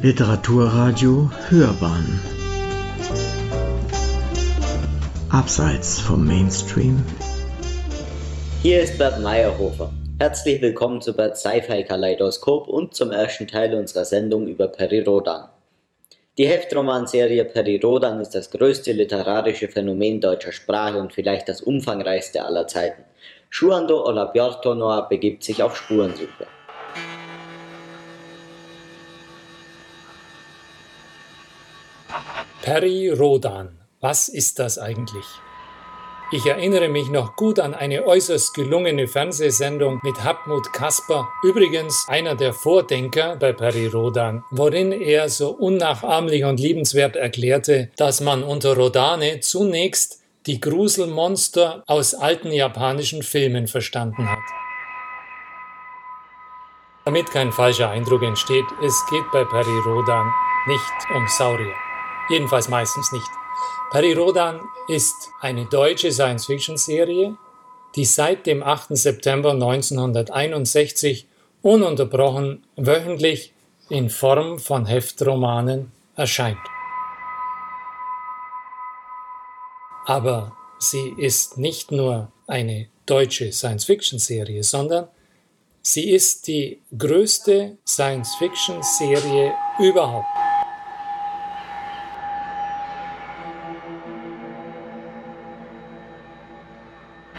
Literaturradio Hörbahn Abseits vom Mainstream Hier ist Bert Meyerhofer. Herzlich willkommen zu Bert Sci-Fi Kaleidoskop und zum ersten Teil unserer Sendung über Peri Rodan. Die Heftromanserie Peri Rodan ist das größte literarische Phänomen deutscher Sprache und vielleicht das umfangreichste aller Zeiten. Shuando Olabjortonoa begibt sich auf Spurensuche. Peri Rodan, was ist das eigentlich? Ich erinnere mich noch gut an eine äußerst gelungene Fernsehsendung mit Hartmut Kasper, übrigens einer der Vordenker bei Peri Rodan, worin er so unnachahmlich und liebenswert erklärte, dass man unter Rodane zunächst die Gruselmonster aus alten japanischen Filmen verstanden hat. Damit kein falscher Eindruck entsteht, es geht bei Peri Rodan nicht um Saurier. Jedenfalls meistens nicht. Rodan ist eine deutsche Science-Fiction-Serie, die seit dem 8. September 1961 ununterbrochen wöchentlich in Form von Heftromanen erscheint. Aber sie ist nicht nur eine deutsche Science-Fiction-Serie, sondern sie ist die größte Science-Fiction-Serie überhaupt.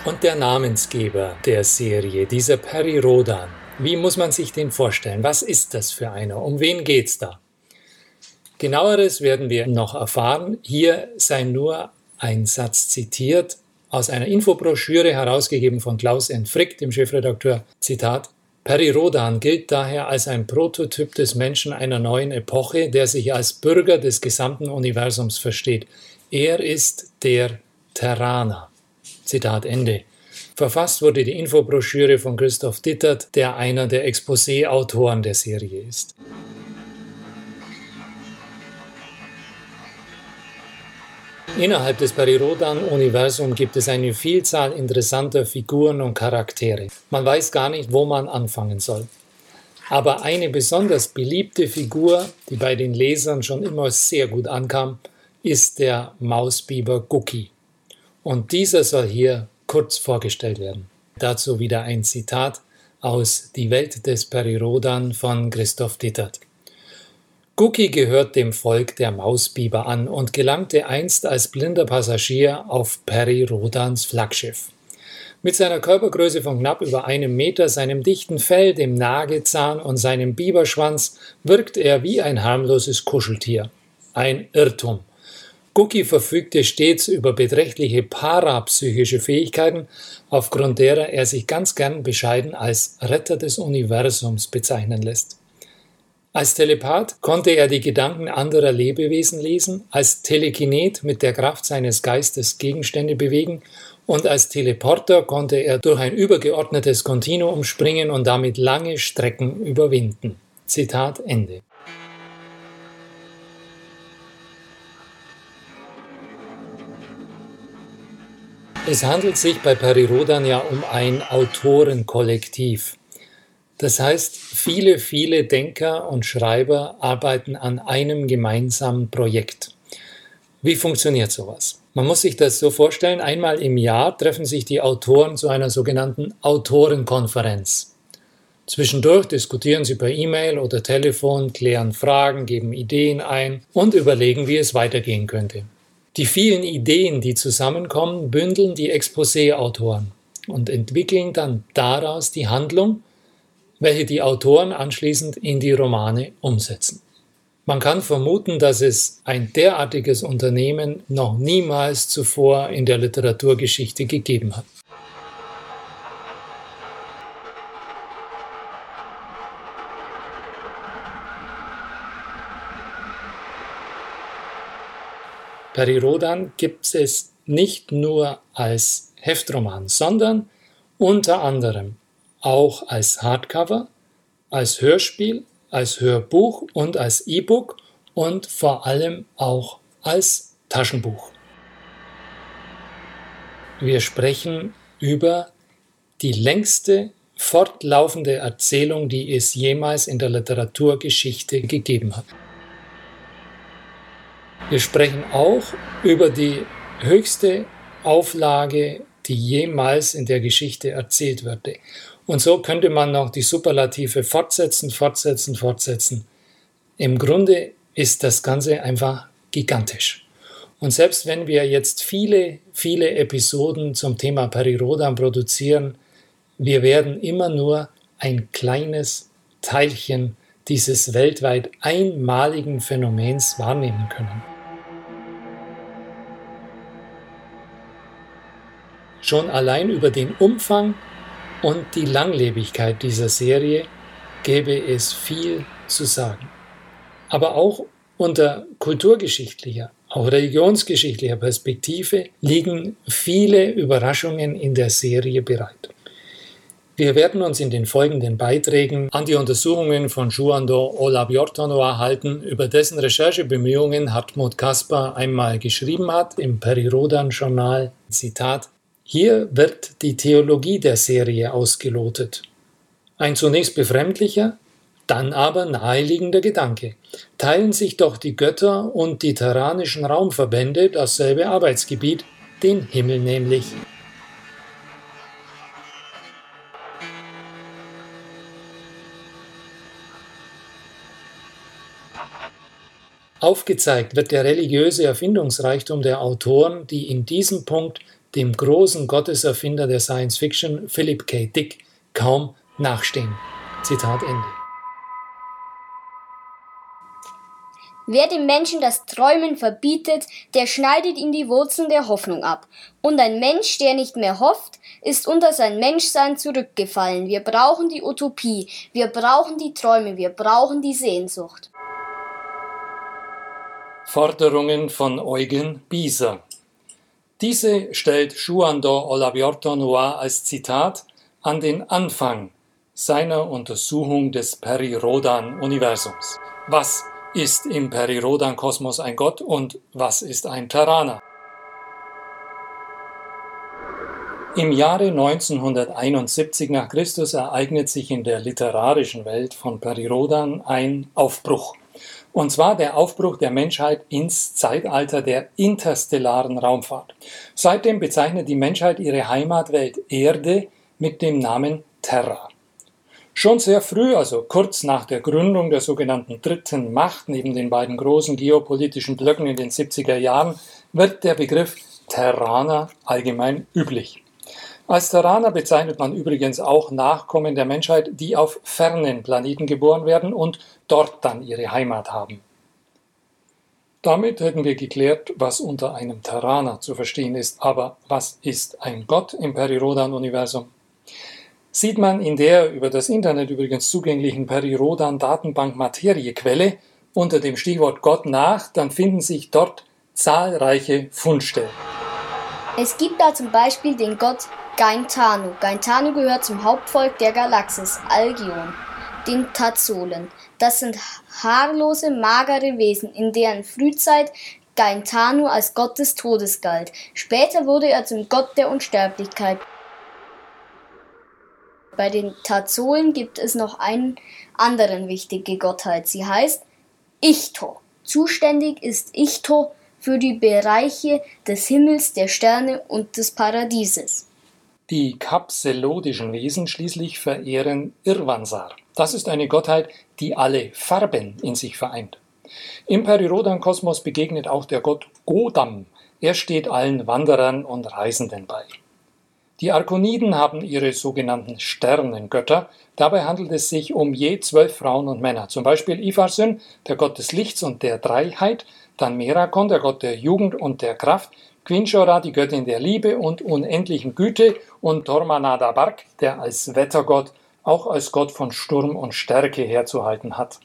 Und der Namensgeber der Serie, dieser Perry Rodan, wie muss man sich den vorstellen? Was ist das für einer? Um wen geht's da? Genaueres werden wir noch erfahren. Hier sei nur ein Satz zitiert aus einer Infobroschüre herausgegeben von Klaus N. Frick, dem Chefredakteur. Zitat: Perry Rodan gilt daher als ein Prototyp des Menschen einer neuen Epoche, der sich als Bürger des gesamten Universums versteht. Er ist der Terraner. Zitat Ende. Verfasst wurde die Infobroschüre von Christoph Dittert, der einer der Exposé-Autoren der Serie ist. Innerhalb des Parirodan-Universums gibt es eine Vielzahl interessanter Figuren und Charaktere. Man weiß gar nicht, wo man anfangen soll. Aber eine besonders beliebte Figur, die bei den Lesern schon immer sehr gut ankam, ist der Mausbiber Gucki. Und dieser soll hier kurz vorgestellt werden. Dazu wieder ein Zitat aus Die Welt des Perirodan von Christoph Dittert. Guki gehört dem Volk der Mausbiber an und gelangte einst als blinder Passagier auf Peri Rodans Flaggschiff. Mit seiner Körpergröße von knapp über einem Meter, seinem dichten Fell, dem Nagezahn und seinem Biberschwanz wirkt er wie ein harmloses Kuscheltier. Ein Irrtum. Cookie verfügte stets über beträchtliche parapsychische Fähigkeiten, aufgrund derer er sich ganz gern bescheiden als Retter des Universums bezeichnen lässt. Als Telepath konnte er die Gedanken anderer Lebewesen lesen, als Telekinet mit der Kraft seines Geistes Gegenstände bewegen und als Teleporter konnte er durch ein übergeordnetes Kontinuum springen und damit lange Strecken überwinden. Zitat Ende. Es handelt sich bei Perirodan ja um ein Autorenkollektiv. Das heißt, viele, viele Denker und Schreiber arbeiten an einem gemeinsamen Projekt. Wie funktioniert sowas? Man muss sich das so vorstellen, einmal im Jahr treffen sich die Autoren zu einer sogenannten Autorenkonferenz. Zwischendurch diskutieren sie per E-Mail oder Telefon, klären Fragen, geben Ideen ein und überlegen, wie es weitergehen könnte. Die vielen Ideen, die zusammenkommen, bündeln die Exposé-Autoren und entwickeln dann daraus die Handlung, welche die Autoren anschließend in die Romane umsetzen. Man kann vermuten, dass es ein derartiges Unternehmen noch niemals zuvor in der Literaturgeschichte gegeben hat. Perirodan gibt es nicht nur als Heftroman, sondern unter anderem auch als Hardcover, als Hörspiel, als Hörbuch und als E-Book und vor allem auch als Taschenbuch. Wir sprechen über die längste fortlaufende Erzählung, die es jemals in der Literaturgeschichte gegeben hat. Wir sprechen auch über die höchste Auflage, die jemals in der Geschichte erzählt wurde. Und so könnte man noch die Superlative fortsetzen, fortsetzen, fortsetzen. Im Grunde ist das Ganze einfach gigantisch. Und selbst wenn wir jetzt viele, viele Episoden zum Thema Perirodan produzieren, wir werden immer nur ein kleines Teilchen dieses weltweit einmaligen Phänomens wahrnehmen können. Schon allein über den Umfang und die Langlebigkeit dieser Serie gäbe es viel zu sagen. Aber auch unter kulturgeschichtlicher, auch religionsgeschichtlicher Perspektive liegen viele Überraschungen in der Serie bereit. Wir werden uns in den folgenden Beiträgen an die Untersuchungen von Juando Olabiortonoa halten, über dessen Recherchebemühungen Hartmut Kaspar einmal geschrieben hat im Perirodan-Journal. Zitat: Hier wird die Theologie der Serie ausgelotet. Ein zunächst befremdlicher, dann aber naheliegender Gedanke. Teilen sich doch die Götter und die terranischen Raumverbände dasselbe Arbeitsgebiet, den Himmel nämlich. Aufgezeigt wird der religiöse Erfindungsreichtum der Autoren, die in diesem Punkt dem großen Gotteserfinder der Science Fiction Philip K. Dick kaum nachstehen. Zitat Ende. Wer dem Menschen das Träumen verbietet, der schneidet ihm die Wurzeln der Hoffnung ab. Und ein Mensch, der nicht mehr hofft, ist unter sein Menschsein zurückgefallen. Wir brauchen die Utopie, wir brauchen die Träume, wir brauchen die Sehnsucht. Forderungen von Eugen Bieser. Diese stellt Juan do Olabiorto Noir als Zitat an den Anfang seiner Untersuchung des Peri-Rodan-Universums. Was ist im Peri-Rodan-Kosmos ein Gott und was ist ein Terraner? Im Jahre 1971 nach Christus ereignet sich in der literarischen Welt von Peri-Rodan ein Aufbruch. Und zwar der Aufbruch der Menschheit ins Zeitalter der interstellaren Raumfahrt. Seitdem bezeichnet die Menschheit ihre Heimatwelt Erde mit dem Namen Terra. Schon sehr früh, also kurz nach der Gründung der sogenannten dritten Macht neben den beiden großen geopolitischen Blöcken in den 70er Jahren, wird der Begriff Terraner allgemein üblich. Als Terraner bezeichnet man übrigens auch Nachkommen der Menschheit, die auf fernen Planeten geboren werden und dort dann ihre Heimat haben. Damit hätten wir geklärt, was unter einem Terraner zu verstehen ist. Aber was ist ein Gott im Perirodan-Universum? Sieht man in der über das Internet übrigens zugänglichen Perirodan-Datenbank Materiequelle unter dem Stichwort Gott nach, dann finden sich dort zahlreiche Fundstellen. Es gibt da zum Beispiel den Gott Gaintanu. Gaintanu gehört zum Hauptvolk der Galaxis, Algion, den Tazolen. Das sind haarlose, magere Wesen, in deren Frühzeit Gaintanu als Gott des Todes galt. Später wurde er zum Gott der Unsterblichkeit. Bei den Tazolen gibt es noch eine andere wichtige Gottheit. Sie heißt Ichto. Zuständig ist Ichto für die Bereiche des Himmels, der Sterne und des Paradieses. Die kapselodischen Wesen schließlich verehren Irvansar. Das ist eine Gottheit, die alle Farben in sich vereint. Im Perirodan-Kosmos begegnet auch der Gott Godam. Er steht allen Wanderern und Reisenden bei. Die Arkoniden haben ihre sogenannten Sternengötter. Dabei handelt es sich um je zwölf Frauen und Männer. Zum Beispiel Ifarsyn, der Gott des Lichts und der Dreiheit, dann Merakon, der Gott der Jugend und der Kraft, Quinchora, die Göttin der Liebe und unendlichen Güte, und Tormanada Bark, der als Wettergott auch als Gott von Sturm und Stärke herzuhalten hat.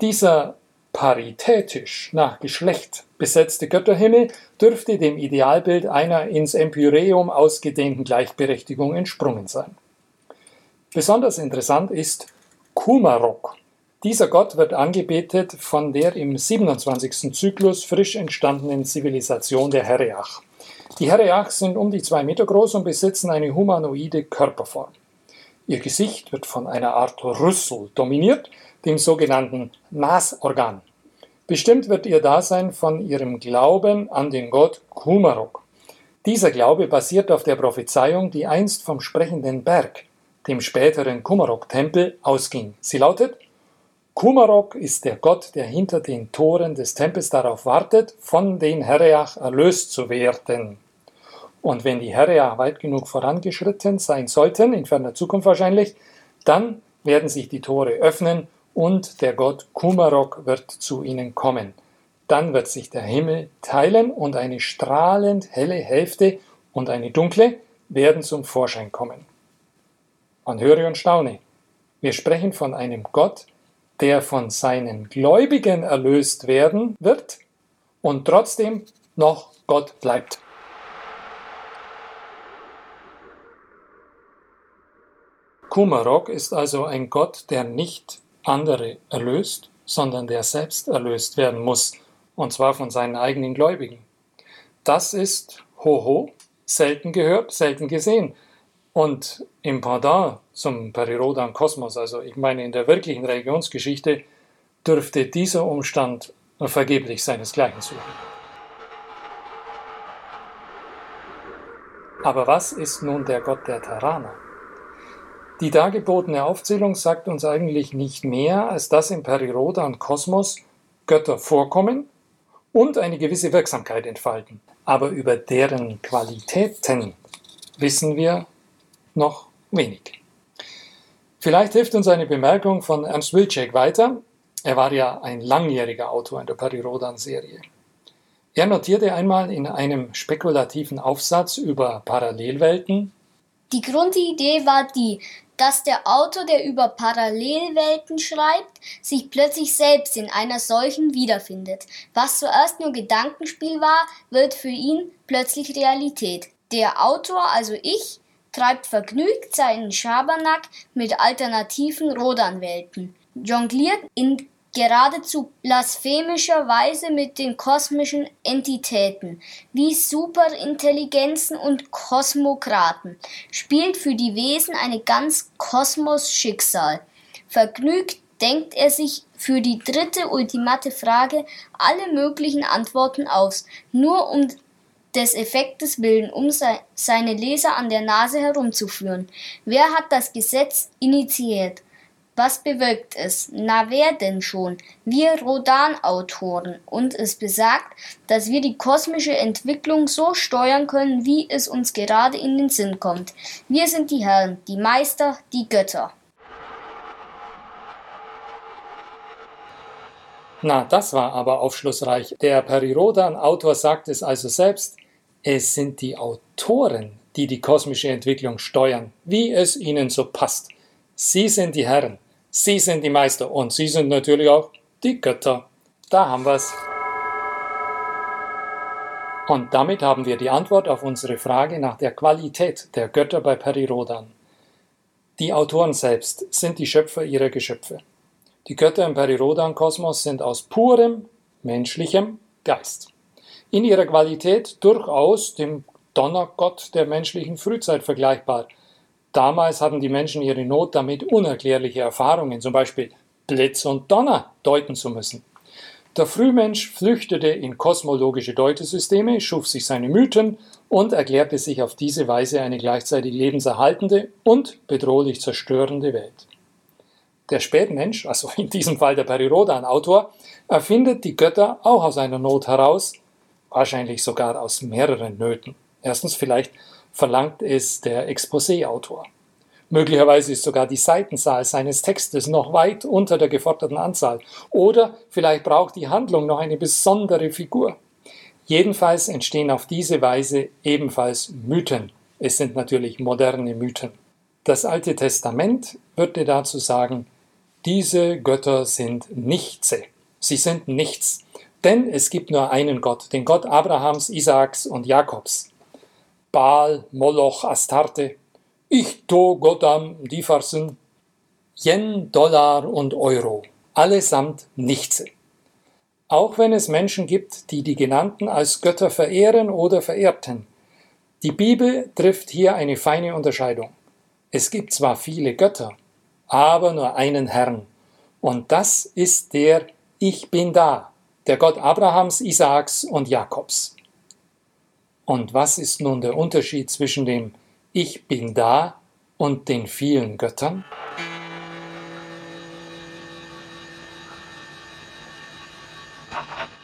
Dieser paritätisch nach Geschlecht besetzte Götterhimmel dürfte dem Idealbild einer ins Empyreum ausgedehnten Gleichberechtigung entsprungen sein. Besonders interessant ist Kumarok, dieser Gott wird angebetet von der im 27. Zyklus frisch entstandenen Zivilisation der Hereach. Die Hereach sind um die zwei Meter groß und besitzen eine humanoide Körperform. Ihr Gesicht wird von einer Art Rüssel dominiert, dem sogenannten Maßorgan. Bestimmt wird ihr Dasein von ihrem Glauben an den Gott Kumarok. Dieser Glaube basiert auf der Prophezeiung, die einst vom sprechenden Berg, dem späteren Kumarok-Tempel, ausging. Sie lautet, Kumarok ist der Gott, der hinter den Toren des Tempels darauf wartet, von den Hereach erlöst zu werden. Und wenn die Hereach weit genug vorangeschritten sein sollten, in ferner Zukunft wahrscheinlich, dann werden sich die Tore öffnen und der Gott Kumarok wird zu ihnen kommen. Dann wird sich der Himmel teilen und eine strahlend helle Hälfte und eine dunkle werden zum Vorschein kommen. Man höre und staune. Wir sprechen von einem Gott, der von seinen Gläubigen erlöst werden wird und trotzdem noch Gott bleibt. Kumarok ist also ein Gott, der nicht andere erlöst, sondern der selbst erlöst werden muss, und zwar von seinen eigenen Gläubigen. Das ist, hoho, selten gehört, selten gesehen. Und im Pendant zum Perirodan Kosmos, also ich meine in der wirklichen Religionsgeschichte, dürfte dieser Umstand vergeblich seinesgleichen suchen. Aber was ist nun der Gott der Terraner? Die dargebotene Aufzählung sagt uns eigentlich nicht mehr, als dass im Periroda und Kosmos Götter vorkommen und eine gewisse Wirksamkeit entfalten. Aber über deren Qualitäten wissen wir noch wenig. Vielleicht hilft uns eine Bemerkung von Ernst Wilczek weiter. Er war ja ein langjähriger Autor in der Perirodan-Serie. Er notierte einmal in einem spekulativen Aufsatz über Parallelwelten, die Grundidee war die, dass der Autor, der über Parallelwelten schreibt, sich plötzlich selbst in einer solchen wiederfindet. Was zuerst nur Gedankenspiel war, wird für ihn plötzlich Realität. Der Autor, also ich, treibt vergnügt seinen Schabernack mit alternativen Rodanwelten, jongliert in geradezu blasphemischer Weise mit den kosmischen Entitäten wie Superintelligenzen und Kosmokraten, spielt für die Wesen eine ganz Kosmos-Schicksal. Vergnügt denkt er sich für die dritte ultimate Frage alle möglichen Antworten aus, nur um des Effektes willen, um seine Leser an der Nase herumzuführen. Wer hat das Gesetz initiiert? Was bewirkt es? Na wer denn schon? Wir Rodan-Autoren. Und es besagt, dass wir die kosmische Entwicklung so steuern können, wie es uns gerade in den Sinn kommt. Wir sind die Herren, die Meister, die Götter. Na, das war aber aufschlussreich. Der Perirodan-Autor sagt es also selbst, es sind die Autoren, die die kosmische Entwicklung steuern, wie es ihnen so passt. Sie sind die Herren, Sie sind die Meister und Sie sind natürlich auch die Götter. Da haben wir's. Und damit haben wir die Antwort auf unsere Frage nach der Qualität der Götter bei Perirodan. Die Autoren selbst sind die Schöpfer ihrer Geschöpfe. Die Götter im Perirodan-Kosmos sind aus purem menschlichem Geist. In ihrer Qualität durchaus dem Donnergott der menschlichen Frühzeit vergleichbar – Damals hatten die Menschen ihre Not damit, unerklärliche Erfahrungen, zum Beispiel Blitz und Donner, deuten zu müssen. Der Frühmensch flüchtete in kosmologische Deutesysteme, schuf sich seine Mythen und erklärte sich auf diese Weise eine gleichzeitig lebenserhaltende und bedrohlich zerstörende Welt. Der Spätmensch, also in diesem Fall der Perirodan-Autor, erfindet die Götter auch aus einer Not heraus, wahrscheinlich sogar aus mehreren Nöten. Erstens vielleicht verlangt es der Exposé-Autor. Möglicherweise ist sogar die Seitenzahl seines Textes noch weit unter der geforderten Anzahl. Oder vielleicht braucht die Handlung noch eine besondere Figur. Jedenfalls entstehen auf diese Weise ebenfalls Mythen. Es sind natürlich moderne Mythen. Das Alte Testament würde dazu sagen, diese Götter sind Nichtse. Sie sind nichts. Denn es gibt nur einen Gott, den Gott Abrahams, Isaaks und Jakobs. Baal, Moloch, Astarte, Ichto, Godam, Difarsen, Yen, Dollar und Euro, allesamt Nichtse. Auch wenn es Menschen gibt, die die genannten als Götter verehren oder verehrten. Die Bibel trifft hier eine feine Unterscheidung. Es gibt zwar viele Götter, aber nur einen Herrn. Und das ist der Ich bin da, der Gott Abrahams, Isaaks und Jakobs. Und was ist nun der Unterschied zwischen dem Ich bin da und den vielen Göttern?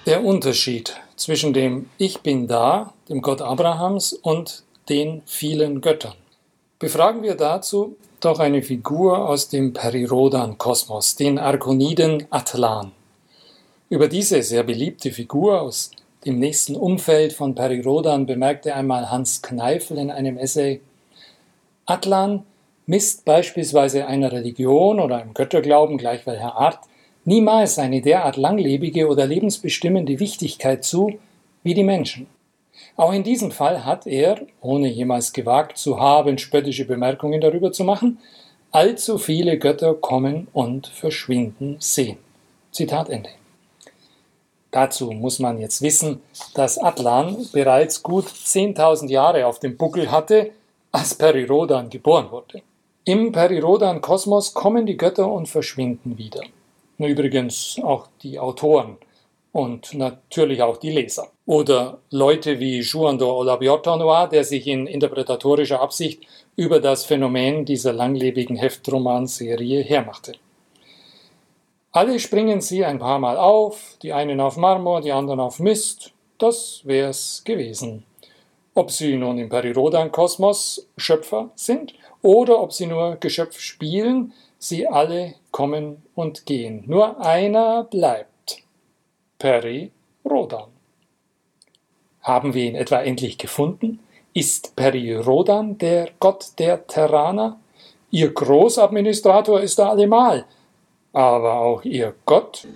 Der Unterschied zwischen dem Ich bin da, dem Gott Abrahams, und den vielen Göttern. Befragen wir dazu doch eine Figur aus dem Perirodan-Kosmos, den Arkoniden Atlan. Über diese sehr beliebte Figur aus dem nächsten Umfeld von Perirodan bemerkte einmal Hans Kneifel in einem Essay, Atlan misst beispielsweise einer Religion oder einem Götterglauben gleich welcher Art niemals eine derart langlebige oder lebensbestimmende Wichtigkeit zu wie die Menschen. Auch in diesem Fall hat er, ohne jemals gewagt zu haben, spöttische Bemerkungen darüber zu machen, allzu viele Götter kommen und verschwinden sehen. Zitat Ende. Dazu muss man jetzt wissen, dass Atlan bereits gut 10.000 Jahre auf dem Buckel hatte, als Perirodan geboren wurde. Im Perirodan-Kosmos kommen die Götter und verschwinden wieder. Übrigens auch die Autoren und natürlich auch die Leser. Oder Leute wie Juan de Olabiotanois, der sich in interpretatorischer Absicht über das Phänomen dieser langlebigen Heftromanserie hermachte. Alle springen sie ein paar Mal auf, die einen auf Marmor, die anderen auf Mist. Das wär's gewesen. Ob sie nun im Perirodan-Kosmos Schöpfer sind oder ob sie nur Geschöpf spielen, sie alle kommen und gehen. Nur einer bleibt. Peri Rodan. Haben wir ihn etwa endlich gefunden? Ist Peri Rodan der Gott der Terraner? Ihr Großadministrator ist er allemal, aber auch ihr Gott?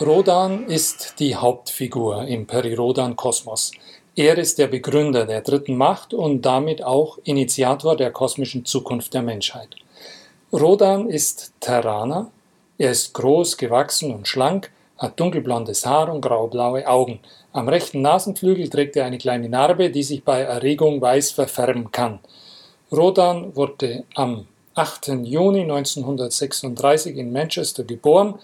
Rodan ist die Hauptfigur im Peri-Rodan-Kosmos. Er ist der Begründer der dritten Macht und damit auch Initiator der kosmischen Zukunft der Menschheit. Rodan ist Terraner, er ist groß, gewachsen und schlank, hat dunkelblondes Haar und graublaue Augen. Am rechten Nasenflügel trägt er eine kleine Narbe, die sich bei Erregung weiß verfärben kann. Rodan wurde am 8. Juni 1936 in Manchester geboren.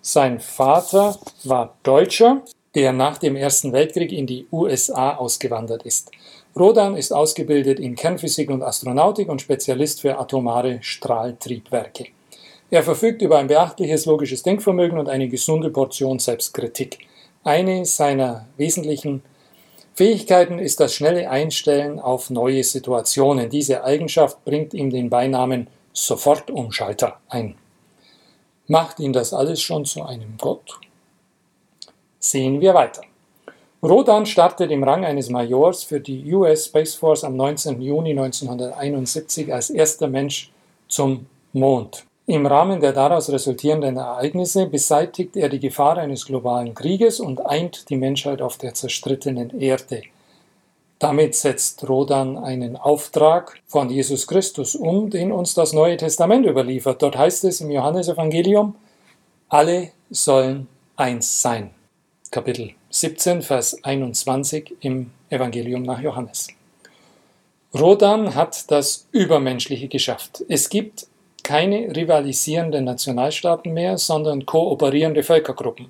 Sein Vater war Deutscher, der nach dem Ersten Weltkrieg in die USA ausgewandert ist. Rodan ist ausgebildet in Kernphysik und Astronautik und Spezialist für atomare Strahltriebwerke. Er verfügt über ein beachtliches logisches Denkvermögen und eine gesunde Portion Selbstkritik. Eine seiner wesentlichen Fähigkeiten ist das schnelle Einstellen auf neue Situationen. Diese Eigenschaft bringt ihm den Beinamen Sofortumschalter ein. Macht ihn das alles schon zu einem Gott? Sehen wir weiter. Rodan startet im Rang eines Majors für die US Space Force am 19. Juni 1971 als erster Mensch zum Mond. Im Rahmen der daraus resultierenden Ereignisse beseitigt er die Gefahr eines globalen Krieges und eint die Menschheit auf der zerstrittenen Erde. Damit setzt Rodan einen Auftrag von Jesus Christus um, den uns das Neue Testament überliefert. Dort heißt es im Johannesevangelium, alle sollen eins sein. Kapitel 17, Vers 21 im Evangelium nach Johannes. Rodan hat das Übermenschliche geschafft. Es gibt keine rivalisierenden Nationalstaaten mehr, sondern kooperierende Völkergruppen.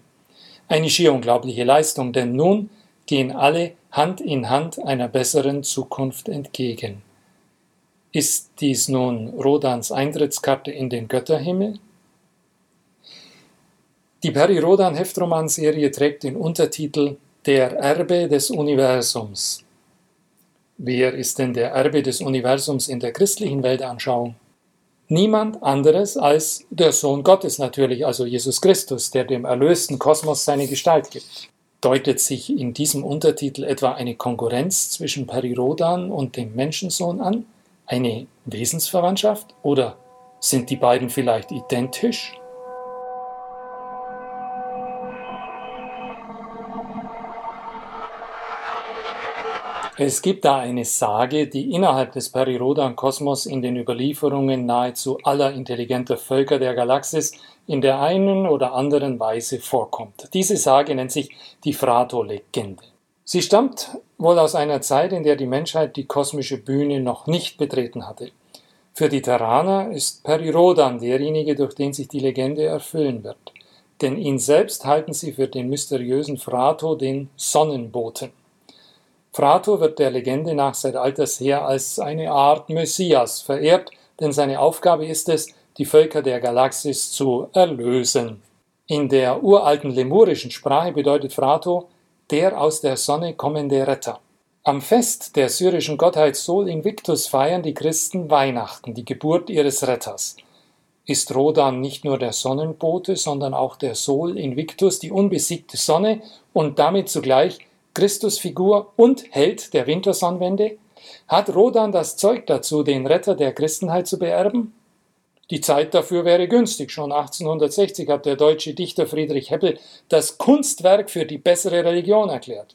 Eine schier unglaubliche Leistung, denn nun gehen alle Hand in Hand einer besseren Zukunft entgegen. Ist dies nun Rodans Eintrittskarte in den Götterhimmel? Die Peri-Rodan-Heftromanserie trägt den Untertitel Der Erbe des Universums. Wer ist denn der Erbe des Universums in der christlichen Weltanschauung? Niemand anderes als der Sohn Gottes natürlich, also Jesus Christus, der dem erlösten Kosmos seine Gestalt gibt. Deutet sich in diesem Untertitel etwa eine Konkurrenz zwischen Peri-Rodan und dem Menschensohn an? Eine Wesensverwandtschaft? Oder sind die beiden vielleicht identisch? Es gibt da eine Sage, die innerhalb des Perirodan-Kosmos in den Überlieferungen nahezu aller intelligenter Völker der Galaxis in der einen oder anderen Weise vorkommt. Diese Sage nennt sich die Frato-Legende. Sie stammt wohl aus einer Zeit, in der die Menschheit die kosmische Bühne noch nicht betreten hatte. Für die Terraner ist Perirodan derjenige, durch den sich die Legende erfüllen wird. Denn ihn selbst halten sie für den mysteriösen Frato, den Sonnenboten. Frato wird der Legende nach seit alters her als eine Art Messias verehrt, denn seine Aufgabe ist es, die Völker der Galaxis zu erlösen. In der uralten lemurischen Sprache bedeutet Frato der aus der Sonne kommende Retter. Am Fest der syrischen Gottheit Sol Invictus feiern die Christen Weihnachten, die Geburt ihres Retters. Ist Rodan nicht nur der Sonnenbote, sondern auch der Sol Invictus, die unbesiegte Sonne und damit zugleich Christusfigur und Held der Wintersonnenwende? Hat Rodan das Zeug dazu, den Retter der Christenheit zu beerben? Die Zeit dafür wäre günstig. Schon 1860 hat der deutsche Dichter Friedrich Heppel das Kunstwerk für die bessere Religion erklärt.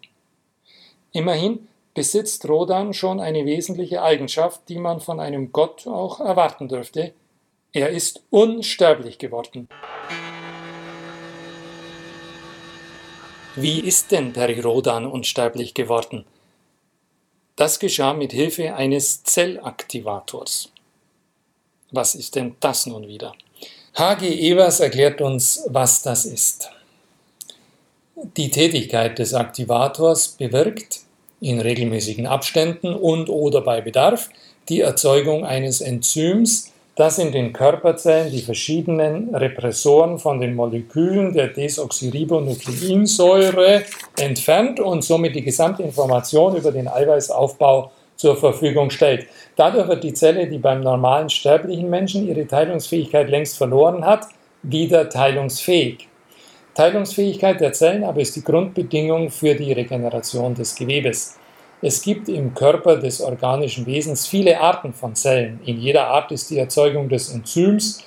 Immerhin besitzt Rodan schon eine wesentliche Eigenschaft, die man von einem Gott auch erwarten dürfte. Er ist unsterblich geworden. Wie ist denn Perirodan unsterblich geworden? Das geschah mit Hilfe eines Zellaktivators. Was ist denn das nun wieder? H.G. Evers erklärt uns, was das ist. Die Tätigkeit des Aktivators bewirkt, in regelmäßigen Abständen und oder bei Bedarf die Erzeugung eines Enzyms, das in den Körperzellen die verschiedenen Repressoren von den Molekülen der Desoxyribonukleinsäure entfernt und somit die gesamte Information über den Eiweißaufbau zur Verfügung stellt. Dadurch wird die Zelle, die beim normalen sterblichen Menschen ihre Teilungsfähigkeit längst verloren hat, wieder teilungsfähig. Teilungsfähigkeit der Zellen aber ist die Grundbedingung für die Regeneration des Gewebes. Es gibt im Körper des organischen Wesens viele Arten von Zellen. In jeder Art ist die Erzeugung des Enzyms,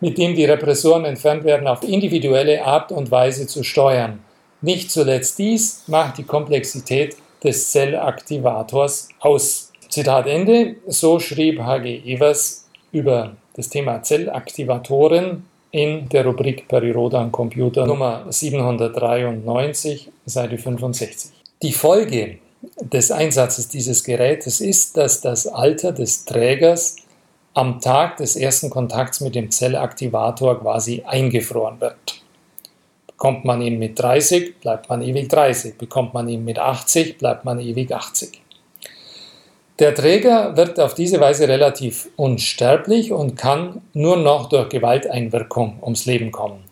mit dem die Repressoren entfernt werden, auf individuelle Art und Weise zu steuern. Nicht zuletzt dies macht die Komplexität des Zellaktivators aus. Zitat Ende. So schrieb H.G. Evers über das Thema Zellaktivatoren in der Rubrik Perirodan Computer Nummer 793, Seite 65. Die Folge des Einsatzes dieses Gerätes ist, dass das Alter des Trägers am Tag des ersten Kontakts mit dem Zellaktivator quasi eingefroren wird. Bekommt man ihn mit 30, bleibt man ewig 30. Bekommt man ihn mit 80, bleibt man ewig 80. Der Träger wird auf diese Weise relativ unsterblich und kann nur noch durch Gewalteinwirkung ums Leben kommen.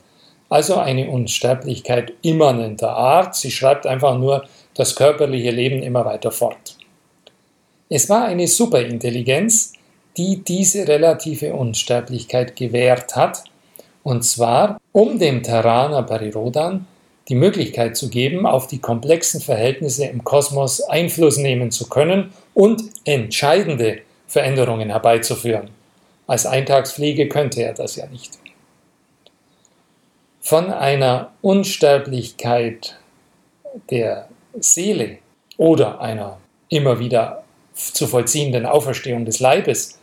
Also eine Unsterblichkeit immanenter Art. Sie schreibt einfach nur das körperliche Leben immer weiter fort. Es war eine Superintelligenz, die diese relative Unsterblichkeit gewährt hat, und zwar um dem Terraner Perirodan die Möglichkeit zu geben, auf die komplexen Verhältnisse im Kosmos Einfluss nehmen zu können und entscheidende Veränderungen herbeizuführen. Als Eintagsfliege könnte er das ja nicht. Von einer Unsterblichkeit der Seele oder einer immer wieder zu vollziehenden Auferstehung des Leibes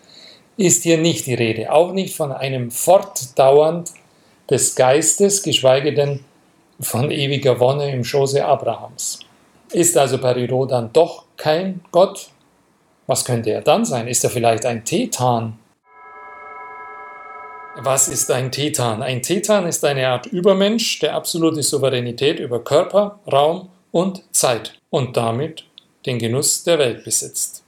ist hier nicht die Rede, auch nicht von einem Fortdauernd des Geistes, geschweige denn von ewiger Wonne im Schoße Abrahams. Ist also Periro dann doch kein Gott? Was könnte er dann sein? Ist er vielleicht ein Tetan? Was ist ein Tetan? Ein Tetan ist eine Art Übermensch, der absolute Souveränität über Körper, Raum und Zeit und damit den Genuss der Welt besitzt.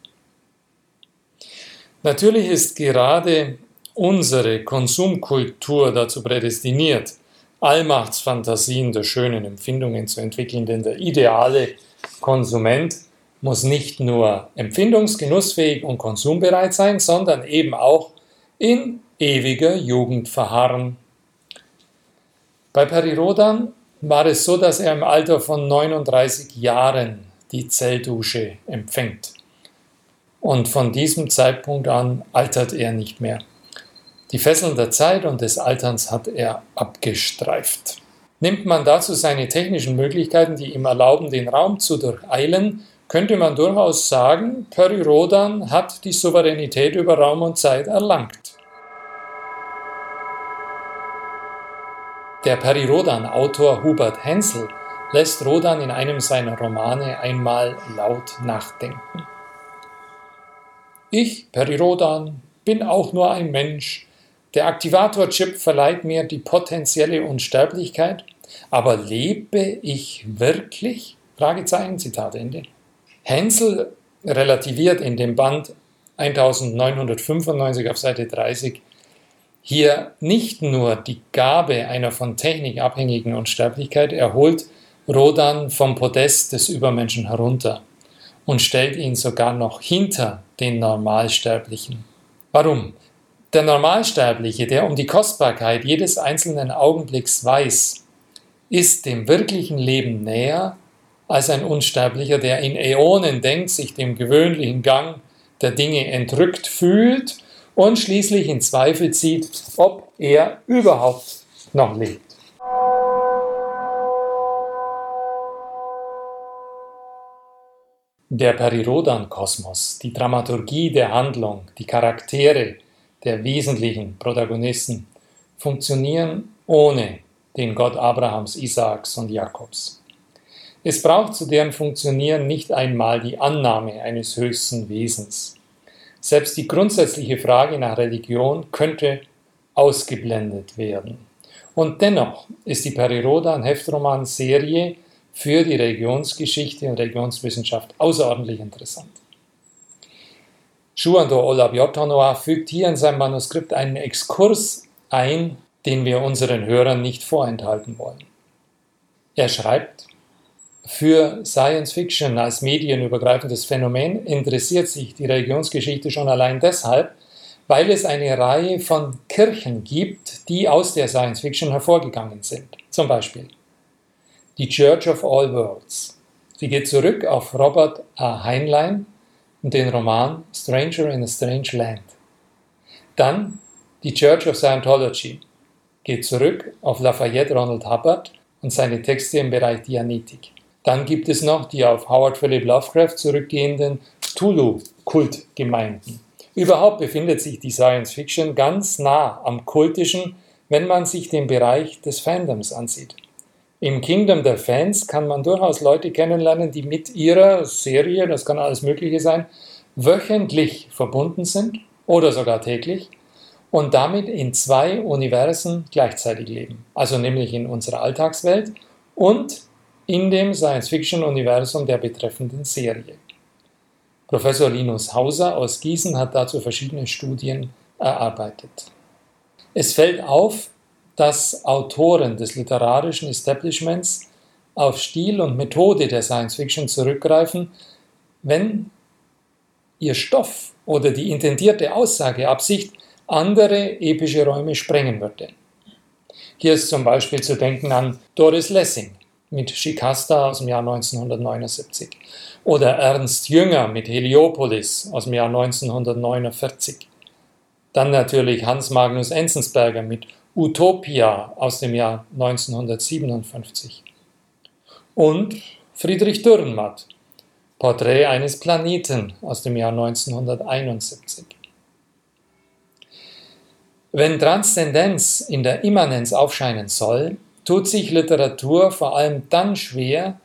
Natürlich ist gerade unsere Konsumkultur dazu prädestiniert, Allmachtsfantasien der schönen Empfindungen zu entwickeln, denn der ideale Konsument muss nicht nur empfindungsgenussfähig und konsumbereit sein, sondern eben auch in ewiger Jugend verharren. Bei Perirodan war es so, dass er im Alter von 39 Jahren die Zelldusche empfängt. Und von diesem Zeitpunkt an altert er nicht mehr. Die Fesseln der Zeit und des Alterns hat er abgestreift. Nimmt man dazu seine technischen Möglichkeiten, die ihm erlauben, den Raum zu durcheilen, könnte man durchaus sagen, Perry Rodan hat die Souveränität über Raum und Zeit erlangt. Der Perry Rodan-Autor Hubert Hensel lässt Rodan in einem seiner Romane einmal laut nachdenken. Ich, Perry Rodan, bin auch nur ein Mensch. Der Aktivator-Chip verleiht mir die potenzielle Unsterblichkeit, aber lebe ich wirklich? Fragezeichen, Zitat Ende. Hensel relativiert in dem Band 1995 auf Seite 30 hier nicht nur die Gabe einer von Technik abhängigen Unsterblichkeit, er holt Rodan vom Podest des Übermenschen herunter und stellt ihn sogar noch hinter den Normalsterblichen. Warum? Der Normalsterbliche, der um die Kostbarkeit jedes einzelnen Augenblicks weiß, ist dem wirklichen Leben näher als ein Unsterblicher, der in Äonen denkt, sich dem gewöhnlichen Gang der Dinge entrückt fühlt und schließlich in Zweifel zieht, ob er überhaupt noch lebt. Der Perirodan-Kosmos, die Dramaturgie der Handlung, die Charaktere der wesentlichen Protagonisten funktionieren ohne den Gott Abrahams, Isaaks und Jakobs. Es braucht zu deren Funktionieren nicht einmal die Annahme eines höchsten Wesens. Selbst die grundsätzliche Frage nach Religion könnte ausgeblendet werden. Und dennoch ist die Perirodan-Heftroman-Serie für die Religionsgeschichte und Religionswissenschaft außerordentlich interessant. Shuando Olabiotonoa fügt hier in seinem Manuskript einen Exkurs ein, den wir unseren Hörern nicht vorenthalten wollen. Er schreibt, für Science Fiction als medienübergreifendes Phänomen interessiert sich die Religionsgeschichte schon allein deshalb, weil es eine Reihe von Kirchen gibt, die aus der Science Fiction hervorgegangen sind. Zum Beispiel die Church of All Worlds. Sie geht zurück auf Robert A. Heinlein und den Roman Stranger in a Strange Land. Dann die Church of Scientology geht zurück auf Lafayette Ronald Hubbard und seine Texte im Bereich Dianetik. Dann gibt es noch die auf Howard Philip Lovecraft zurückgehenden Tulu-Kultgemeinden. Überhaupt befindet sich die Science Fiction ganz nah am Kultischen, wenn man sich den Bereich des Fandoms ansieht. Im Kingdom der Fans kann man durchaus Leute kennenlernen, die mit ihrer Serie, das kann alles Mögliche sein, wöchentlich verbunden sind oder sogar täglich und damit in zwei Universen gleichzeitig leben. Also nämlich in unserer Alltagswelt und in dem Science-Fiction-Universum der betreffenden Serie. Professor Linus Hauser aus Gießen hat dazu verschiedene Studien erarbeitet. Es fällt auf, dass Autoren des literarischen Establishments auf Stil und Methode der Science-Fiction zurückgreifen, wenn ihr Stoff oder die intendierte Aussageabsicht andere epische Räume sprengen würde. Hier ist zum Beispiel zu denken an Doris Lessing, mit Shikasta aus dem Jahr 1979 oder Ernst Jünger mit Heliopolis aus dem Jahr 1949. Dann natürlich Hans Magnus Enzensberger mit Utopia aus dem Jahr 1957. Und Friedrich Dürrenmatt, Porträt eines Planeten aus dem Jahr 1971. Wenn Transzendenz in der Immanenz aufscheinen soll, tut sich Literatur vor allem dann schwer,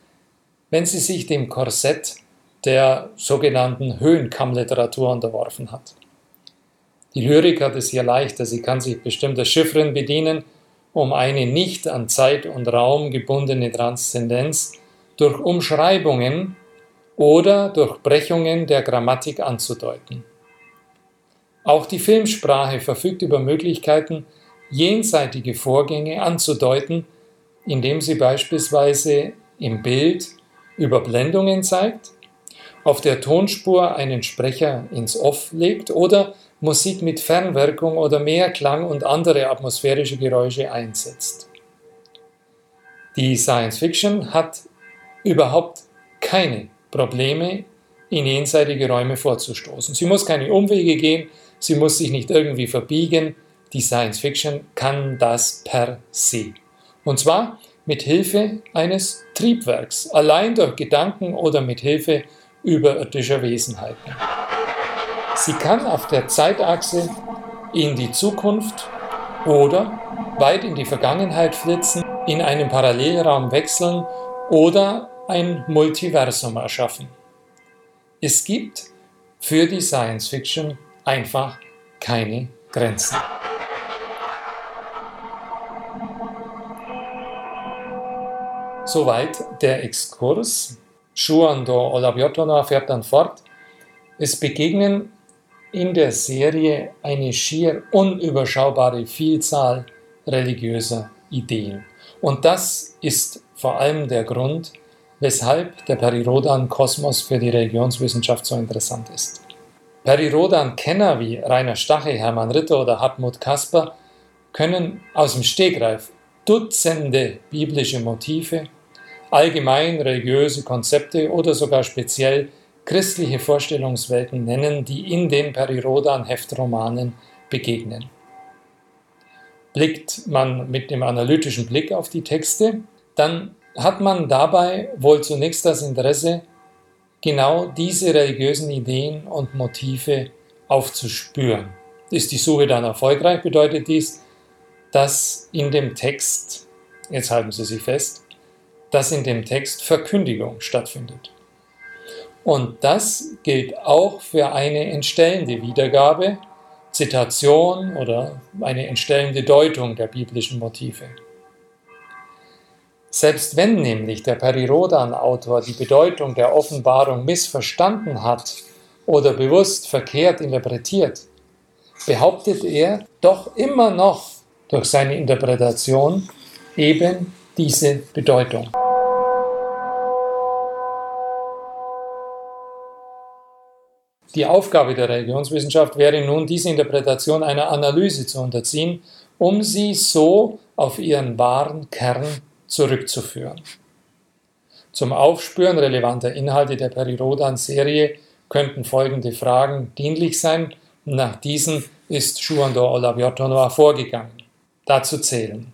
wenn sie sich dem Korsett der sogenannten Höhenkammliteratur unterworfen hat. Die Lyrik hat es hier leichter, sie kann sich bestimmter Chiffren bedienen, um eine nicht an Zeit und Raum gebundene Transzendenz durch Umschreibungen oder durch Brechungen der Grammatik anzudeuten. Auch die Filmsprache verfügt über Möglichkeiten, jenseitige Vorgänge anzudeuten, indem sie beispielsweise im Bild Überblendungen zeigt, auf der Tonspur einen Sprecher ins Off legt oder Musik mit Fernwirkung oder Mehrklang und andere atmosphärische Geräusche einsetzt. Die Science Fiction hat überhaupt keine Probleme, in jenseitige Räume vorzustoßen. Sie muss keine Umwege gehen, sie muss sich nicht irgendwie verbiegen, die Science Fiction kann das per se. Und zwar mit Hilfe eines Triebwerks, allein durch Gedanken oder mit Hilfe überirdischer Wesenheiten. Sie kann auf der Zeitachse in die Zukunft oder weit in die Vergangenheit flitzen, in einem Parallelraum wechseln oder ein Multiversum erschaffen. Es gibt für die Science Fiction einfach keine Grenzen. Soweit der Exkurs. Schuando Olabiotona fährt dann fort. Es begegnen in der Serie eine schier unüberschaubare Vielzahl religiöser Ideen. Und das ist vor allem der Grund, weshalb der Perirodan-Kosmos für die Religionswissenschaft so interessant ist. Perirodan-Kenner wie Rainer Stache, Hermann Ritter oder Hartmut Kasper können aus dem Stegreif Dutzende biblische Motive allgemein religiöse Konzepte oder sogar speziell christliche Vorstellungswelten nennen, die in den Perirodan-Heftromanen begegnen. Blickt man mit dem analytischen Blick auf die Texte, dann hat man dabei wohl zunächst das Interesse, genau diese religiösen Ideen und Motive aufzuspüren. Ist die Suche dann erfolgreich, bedeutet dies, dass in dem Text, jetzt halten Sie sich fest, dass in dem Text Verkündigung stattfindet. Und das gilt auch für eine entstellende Wiedergabe, Zitation oder eine entstellende Deutung der biblischen Motive. Selbst wenn nämlich der Perirodan-Autor die Bedeutung der Offenbarung missverstanden hat oder bewusst verkehrt interpretiert, behauptet er doch immer noch durch seine Interpretation eben diese Bedeutung. Die Aufgabe der Religionswissenschaft wäre nun, diese Interpretation einer Analyse zu unterziehen, um sie so auf ihren wahren Kern zurückzuführen. Zum Aufspüren relevanter Inhalte der Perirodan-Serie könnten folgende Fragen dienlich sein. Nach diesen ist Schuandor Olaviotonoa vorgegangen. Dazu zählen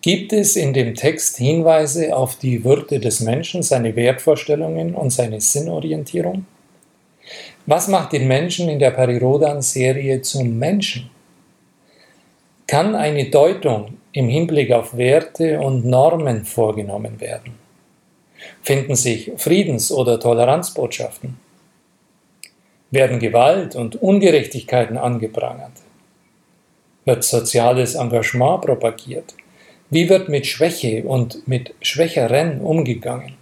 Gibt es in dem Text Hinweise auf die Würde des Menschen, seine Wertvorstellungen und seine Sinnorientierung? Was macht den Menschen in der Perirodan-Serie zum Menschen? Kann eine Deutung im Hinblick auf Werte und Normen vorgenommen werden? Finden sich Friedens- oder Toleranzbotschaften? Werden Gewalt und Ungerechtigkeiten angeprangert? Wird soziales Engagement propagiert? Wie wird mit Schwäche und mit Schwächeren umgegangen?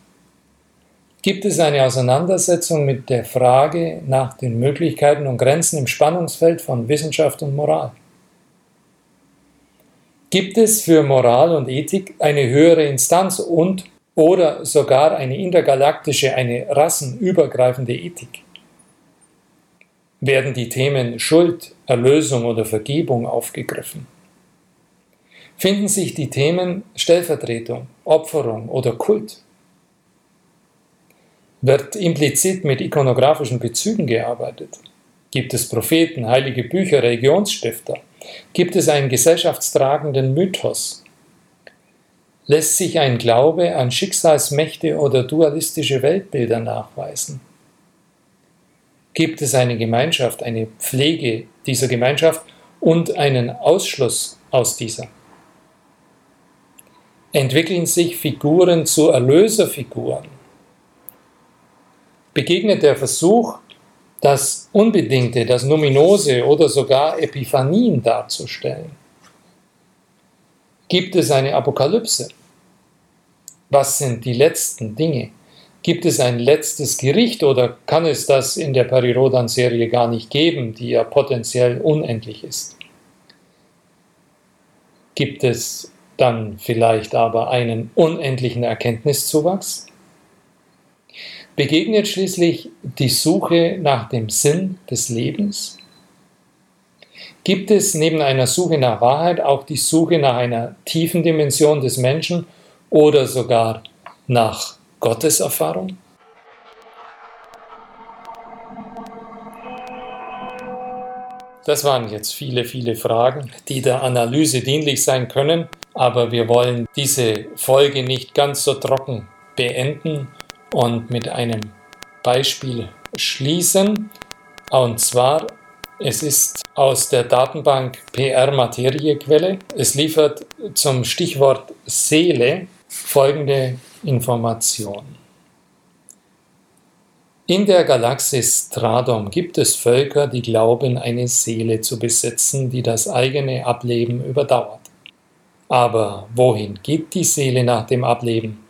Gibt es eine Auseinandersetzung mit der Frage nach den Möglichkeiten und Grenzen im Spannungsfeld von Wissenschaft und Moral? Gibt es für Moral und Ethik eine höhere Instanz und oder sogar eine intergalaktische, eine rassenübergreifende Ethik? Werden die Themen Schuld, Erlösung oder Vergebung aufgegriffen? finden sich die Themen Stellvertretung, Opferung oder Kult. Wird implizit mit ikonografischen Bezügen gearbeitet? Gibt es Propheten, heilige Bücher, Religionsstifter? Gibt es einen gesellschaftstragenden Mythos? Lässt sich ein Glaube an Schicksalsmächte oder dualistische Weltbilder nachweisen? Gibt es eine Gemeinschaft, eine Pflege dieser Gemeinschaft und einen Ausschluss aus dieser? entwickeln sich Figuren zu Erlöserfiguren. Begegnet der Versuch, das Unbedingte, das Numinose oder sogar Epiphanien darzustellen? Gibt es eine Apokalypse? Was sind die letzten Dinge? Gibt es ein letztes Gericht oder kann es das in der Perirodan-Serie gar nicht geben, die ja potenziell unendlich ist? Gibt es dann vielleicht aber einen unendlichen Erkenntniszuwachs? Begegnet schließlich die Suche nach dem Sinn des Lebens? Gibt es neben einer Suche nach Wahrheit auch die Suche nach einer tiefen Dimension des Menschen oder sogar nach Gotteserfahrung? Das waren jetzt viele, viele Fragen, die der Analyse dienlich sein können aber wir wollen diese Folge nicht ganz so trocken beenden und mit einem Beispiel schließen. Und zwar, es ist aus der Datenbank PR Materiequelle. Es liefert zum Stichwort Seele folgende Information. In der Galaxis Stradom gibt es Völker, die glauben, eine Seele zu besitzen, die das eigene Ableben überdauert. Aber wohin geht die Seele nach dem Ableben?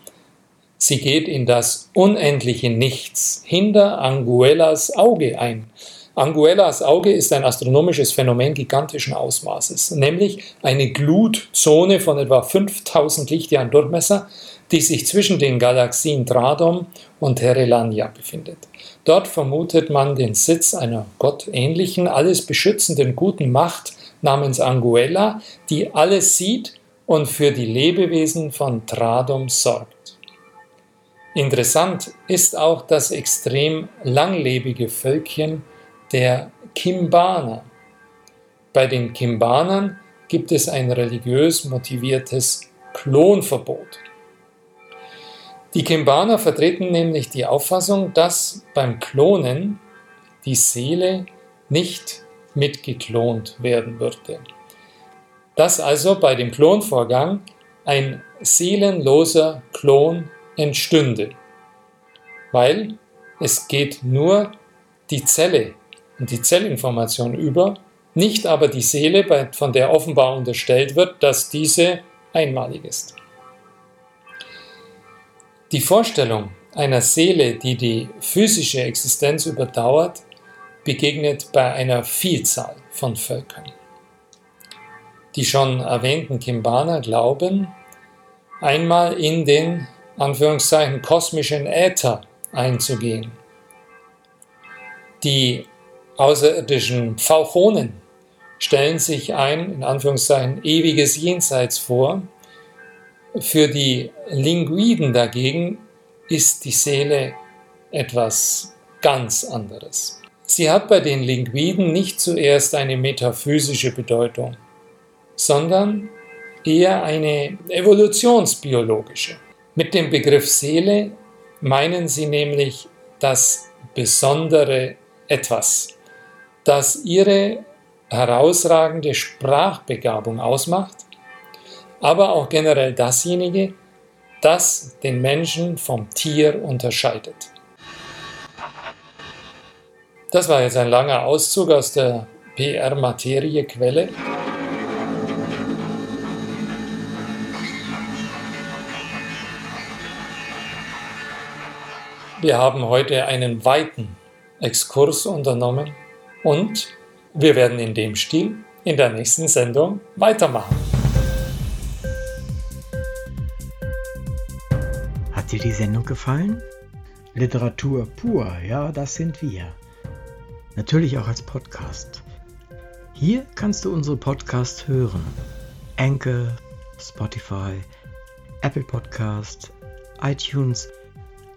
Sie geht in das unendliche Nichts hinter Anguellas Auge ein. Anguellas Auge ist ein astronomisches Phänomen gigantischen Ausmaßes, nämlich eine Glutzone von etwa 5000 Lichtjahren Durchmesser, die sich zwischen den Galaxien Dradom und Herelania befindet. Dort vermutet man den Sitz einer gottähnlichen, alles beschützenden guten Macht namens Anguella, die alles sieht und für die Lebewesen von Dradom sorgt. Interessant ist auch das extrem langlebige Völkchen der Kimbaner. Bei den Kimbanern gibt es ein religiös motiviertes Klonverbot. Die Kimbaner vertreten nämlich die Auffassung, dass beim Klonen die Seele nicht mitgeklont werden würde. Dass also bei dem Klonvorgang ein seelenloser Klon entstünde, weil es geht nur die Zelle und die Zellinformation über, nicht aber die Seele, von der offenbar unterstellt wird, dass diese einmalig ist. Die Vorstellung einer Seele, die die physische Existenz überdauert, begegnet bei einer Vielzahl von Völkern. Die schon erwähnten Kimbaner glauben, einmal in den Anführungszeichen kosmischen Äther einzugehen. Die außerirdischen Pfauchonen stellen sich ein, in Anführungszeichen, ewiges Jenseits vor, für die Linguiden dagegen ist die Seele etwas ganz anderes. Sie hat bei den Linguiden nicht zuerst eine metaphysische Bedeutung, sondern eher eine evolutionsbiologische. Mit dem Begriff Seele meinen sie nämlich das besondere Etwas, das ihre herausragende Sprachbegabung ausmacht aber auch generell dasjenige, das den Menschen vom Tier unterscheidet. Das war jetzt ein langer Auszug aus der PR-Materie-Quelle. Wir haben heute einen weiten Exkurs unternommen und wir werden in dem Stil in der nächsten Sendung weitermachen. dir die Sendung gefallen? Literatur pur, ja, das sind wir. Natürlich auch als Podcast. Hier kannst du unsere Podcasts hören. Anchor, Spotify, Apple Podcast, iTunes,